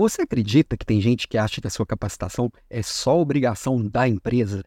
Você acredita que tem gente que acha que a sua capacitação é só obrigação da empresa?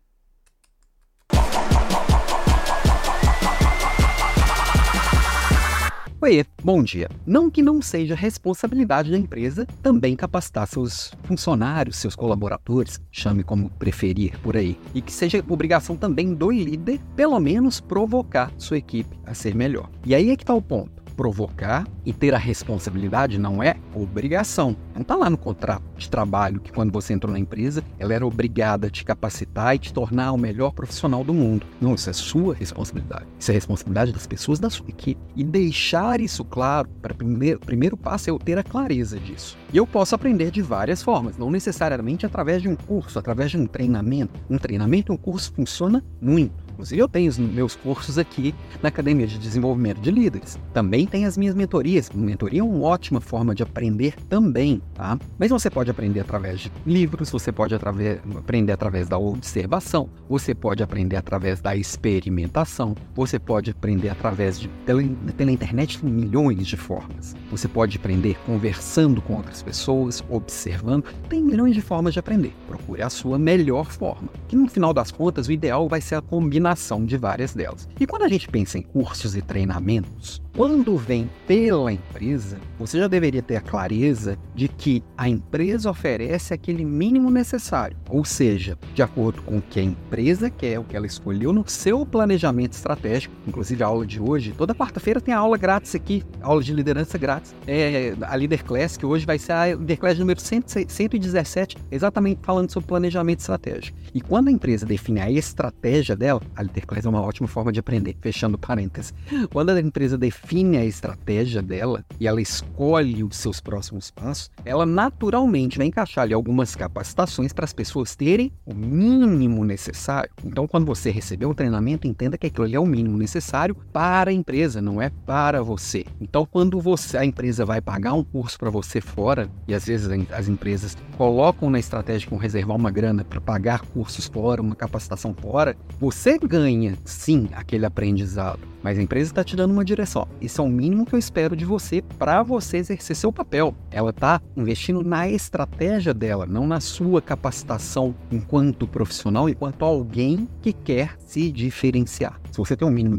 Oiê, bom dia. Não que não seja responsabilidade da empresa também capacitar seus funcionários, seus colaboradores, chame como preferir por aí, e que seja obrigação também do líder, pelo menos provocar sua equipe a ser melhor. E aí é que está o ponto provocar e ter a responsabilidade não é obrigação. Não está lá no contrato de trabalho que quando você entrou na empresa, ela era obrigada a te capacitar e te tornar o melhor profissional do mundo. Não, isso é sua responsabilidade. Isso é responsabilidade das pessoas da sua equipe. E deixar isso claro, para primeiro, primeiro passo é eu ter a clareza disso. E eu posso aprender de várias formas, não necessariamente através de um curso, através de um treinamento. Um treinamento, um curso funciona muito. Inclusive, eu tenho os meus cursos aqui na Academia de Desenvolvimento de Líderes. Também tem as minhas mentorias. Mentoria é uma ótima forma de aprender também, tá? Mas você pode aprender através de livros, você pode através, aprender através da observação, você pode aprender através da experimentação, você pode aprender através de. Pela, pela internet tem milhões de formas. Você pode aprender conversando com outras pessoas, observando. Tem milhões de formas de aprender. Procure a sua melhor forma. Que no final das contas, o ideal vai ser a combinação combinação de várias delas. E quando a gente pensa em cursos e treinamentos, quando vem pela empresa, você já deveria ter a clareza de que a empresa oferece aquele mínimo necessário, ou seja, de acordo com o que a empresa quer, o que ela escolheu no seu planejamento estratégico. Inclusive, a aula de hoje, toda quarta-feira tem a aula grátis aqui, aula de liderança grátis. É a Leader Class, que hoje vai ser a Leader Class número 117, exatamente falando sobre planejamento estratégico. E quando a empresa define a estratégia dela, a Leader Class é uma ótima forma de aprender, fechando parênteses. Quando a empresa define define a estratégia dela e ela escolhe os seus próximos passos, ela naturalmente vai encaixar ali algumas capacitações para as pessoas terem o mínimo necessário. Então, quando você receber um treinamento, entenda que aquilo ali é o mínimo necessário para a empresa, não é para você. Então, quando você a empresa vai pagar um curso para você fora, e às vezes as empresas colocam na estratégia com reservar uma grana para pagar cursos fora, uma capacitação fora, você ganha sim aquele aprendizado mas a empresa está te dando uma direção. Isso é o mínimo que eu espero de você para você exercer seu papel. Ela está investindo na estratégia dela, não na sua capacitação enquanto profissional, enquanto alguém que quer se diferenciar. Se você tem o um mínimo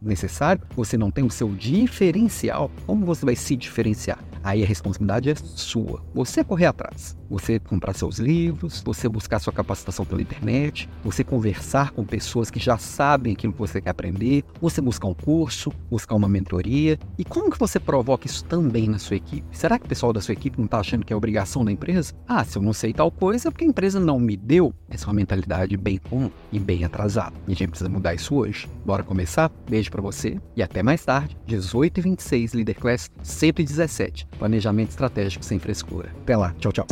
necessário, você não tem o seu diferencial, como você vai se diferenciar? Aí a responsabilidade é sua. Você correr atrás. Você comprar seus livros, você buscar sua capacitação pela internet, você conversar com pessoas que já sabem aquilo que você quer aprender, você buscar um curso, buscar uma mentoria. E como que você provoca isso também na sua equipe? Será que o pessoal da sua equipe não está achando que é obrigação da empresa? Ah, se eu não sei tal coisa é porque a empresa não me deu. Essa é uma mentalidade bem comum e bem atrasada. E a gente precisa mudar isso hoje. Bora começar? Beijo para você e até mais tarde, 18 e 26, Leader Class 117. Planejamento estratégico sem frescura. Até lá. Tchau, tchau.